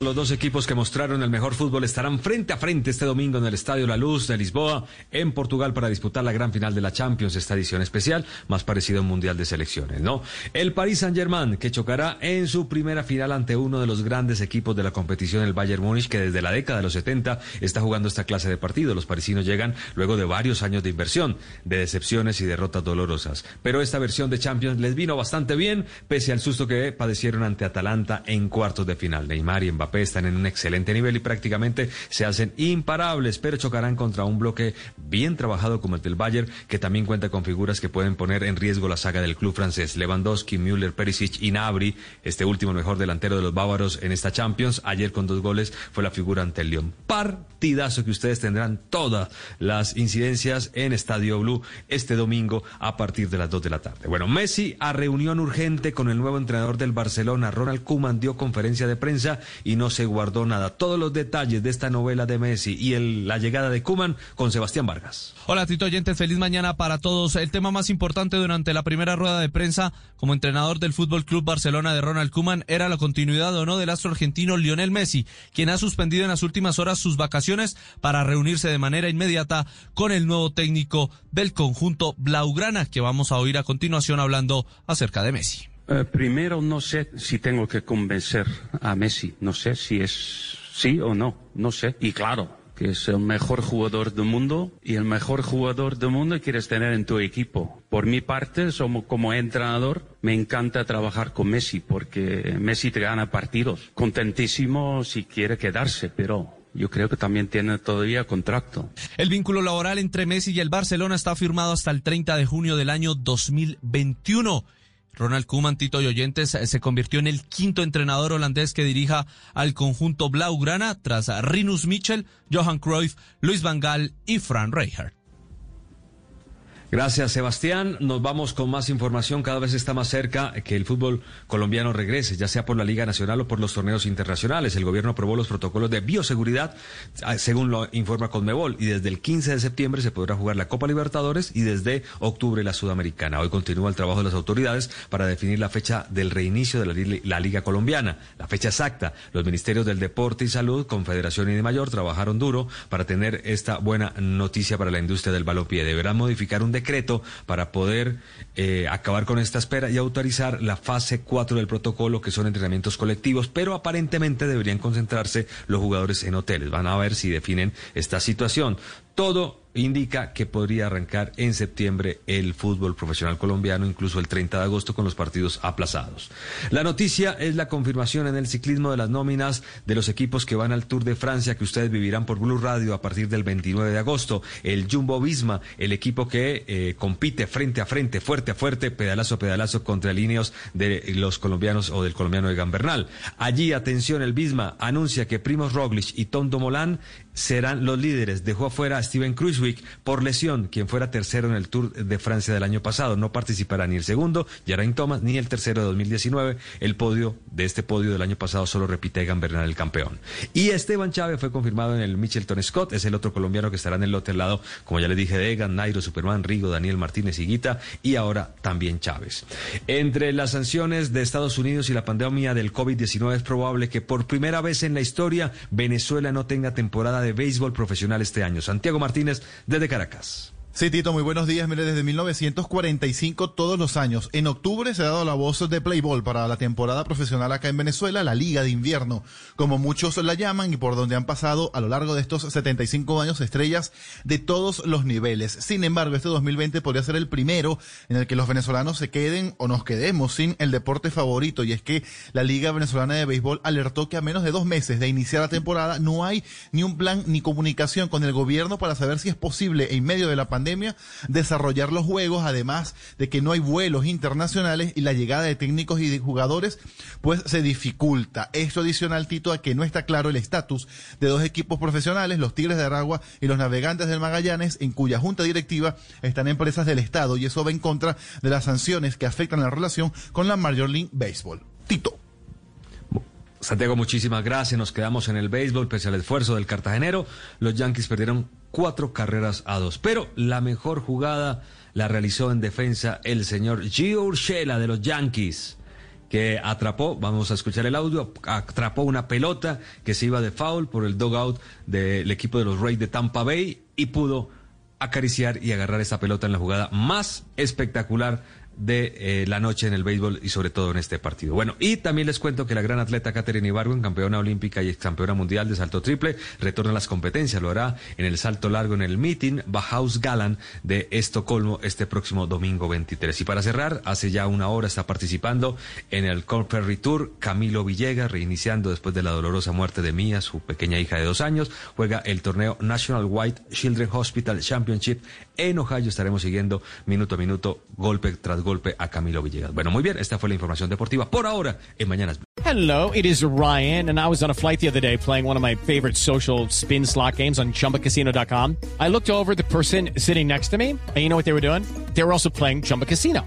Los dos equipos que mostraron el mejor fútbol estarán frente a frente este domingo en el Estadio La Luz de Lisboa, en Portugal, para disputar la gran final de la Champions, esta edición especial, más parecido a un mundial de selecciones, ¿no? El Paris Saint-Germain, que chocará en su primera final ante uno de los grandes equipos de la competición, el Bayern Múnich, que desde la década de los 70 está jugando esta clase de partido. Los parisinos llegan luego de varios años de inversión, de decepciones y derrotas dolorosas. Pero esta versión de Champions les vino bastante bien, pese al susto que padecieron ante Atalanta en cuartos de final. Neymar y Mbappé están en un excelente nivel y prácticamente se hacen imparables, pero chocarán contra un bloque bien trabajado como el del Bayern, que también cuenta con figuras que pueden poner en riesgo la saga del club francés. Lewandowski, Müller, Perisic y Nabri, este último mejor delantero de los bávaros en esta Champions, ayer con dos goles fue la figura ante el Lyon. Partidazo que ustedes tendrán todas las incidencias en Estadio Blue este domingo a partir de las 2 de la tarde. Bueno, Messi a reunión urgente con el nuevo entrenador del Barcelona, Ronald Koeman, dio conferencia de prensa y no se guardó nada. Todos los detalles de esta novela de Messi y la llegada de Koeman con Sebastián Vargas. Hola Tito Oyentes, feliz mañana para todos. El tema más importante durante la primera rueda de prensa como entrenador del Fútbol Club Barcelona de Ronald Koeman era la continuidad o no del astro argentino Lionel Messi, quien ha suspendido en las últimas horas sus vacaciones para reunirse de manera inmediata con el nuevo técnico del conjunto Blaugrana, que vamos a oír a continuación hablando acerca de Messi. Eh, primero, no sé si tengo que convencer a Messi. No sé si es sí o no. No sé. Y claro, que es el mejor jugador del mundo y el mejor jugador del mundo quieres tener en tu equipo. Por mi parte, somos, como entrenador, me encanta trabajar con Messi porque Messi te gana partidos. Contentísimo si quiere quedarse, pero yo creo que también tiene todavía contrato. El vínculo laboral entre Messi y el Barcelona está firmado hasta el 30 de junio del año 2021. Ronald Koeman, Tito y Oyentes, se convirtió en el quinto entrenador holandés que dirija al conjunto Blaugrana tras Rinus Michel, Johan Cruyff, Luis Van Gaal y Fran Rijkaard. Gracias, Sebastián. Nos vamos con más información. Cada vez está más cerca que el fútbol colombiano regrese, ya sea por la Liga Nacional o por los torneos internacionales. El gobierno aprobó los protocolos de bioseguridad, ah, según lo informa Conmebol, y desde el 15 de septiembre se podrá jugar la Copa Libertadores y desde octubre la Sudamericana. Hoy continúa el trabajo de las autoridades para definir la fecha del reinicio de la, Liga Colombiana, la fecha exacta. Los ministerios del Deporte y Salud, Confederación y de Mayor trabajaron duro para tener esta buena noticia para la industria del balompié. Deberán modificar un decreto para poder eh, acabar con esta espera y autorizar la fase 4 del protocolo, que son entrenamientos colectivos, pero aparentemente deberían concentrarse los jugadores en hoteles. Van a ver si definen esta situación. Todo indica que podría arrancar en septiembre el fútbol profesional colombiano, incluso el 30 de agosto con los partidos aplazados. La noticia es la confirmación en el ciclismo de las nóminas de los equipos que van al Tour de Francia que ustedes vivirán por Blue Radio a partir del 29 de agosto. El Jumbo Visma, el equipo que eh, compite frente a frente, fuerte a fuerte, pedalazo a pedalazo contra líneas de los colombianos o del colombiano de Gambernal. Allí, atención, el Visma anuncia que Primos Roglic y Tom Domolán serán los líderes. Dejó afuera a Steven Por lesión, quien fuera tercero en el Tour de Francia del año pasado. No participará ni el segundo, Geraint Thomas, ni el tercero de 2019. El podio de este podio del año pasado solo repite Egan Bernal, el campeón. Y Esteban Chávez fue confirmado en el Michelton Scott, es el otro colombiano que estará en el otro lado, como ya le dije, de Egan, Nairo, Superman, Rigo, Daniel Martínez y Guita, y ahora también Chávez. Entre las sanciones de Estados Unidos y la pandemia del COVID-19 es probable que por primera vez en la historia Venezuela no tenga temporada de béisbol profesional este año. Santiago Martínez, desde Caracas. Sí, Tito, muy buenos días. Mire, desde 1945 todos los años. En octubre se ha dado la voz de Playboy para la temporada profesional acá en Venezuela, la Liga de Invierno, como muchos la llaman y por donde han pasado a lo largo de estos 75 años estrellas de todos los niveles. Sin embargo, este 2020 podría ser el primero en el que los venezolanos se queden o nos quedemos sin el deporte favorito y es que la Liga Venezolana de Béisbol alertó que a menos de dos meses de iniciar la temporada no hay ni un plan ni comunicación con el gobierno para saber si es posible en medio de la pandemia desarrollar los juegos, además de que no hay vuelos internacionales y la llegada de técnicos y de jugadores, pues se dificulta. Esto adicional, Tito, a que no está claro el estatus de dos equipos profesionales, los Tigres de Aragua y los Navegantes del Magallanes, en cuya junta directiva están empresas del Estado y eso va en contra de las sanciones que afectan la relación con la Major League Baseball. Tito. Santiago, muchísimas gracias. Nos quedamos en el béisbol, pese al esfuerzo del cartagenero. Los Yankees perdieron cuatro carreras a dos. Pero la mejor jugada la realizó en defensa el señor Gio Urshela de los Yankees, que atrapó, vamos a escuchar el audio, atrapó una pelota que se iba de foul por el dugout del equipo de los Rays de Tampa Bay y pudo acariciar y agarrar esa pelota en la jugada más espectacular de eh, la noche en el béisbol y sobre todo en este partido. Bueno, y también les cuento que la gran atleta Katherine Ibargüen, campeona olímpica y campeona mundial de salto triple, retorna a las competencias. Lo hará en el salto largo en el meeting Bahaus Galan de Estocolmo este próximo domingo 23. Y para cerrar, hace ya una hora está participando en el Conferry Tour Camilo Villegas, reiniciando después de la dolorosa muerte de Mía, su pequeña hija de dos años. Juega el torneo National White Children Hospital Championship en Ohio. Estaremos siguiendo minuto a minuto, golpe tras golpe a Camilo Villegas. Bueno, muy bien, esta fue la información deportiva por ahora en Mañanas. Hello, it is Ryan, and I was on a flight the other day playing one of my favorite social spin slot games on chumbacasino.com. I looked over the person sitting next to me, and you know what they were doing? They were also playing Chumba Casino.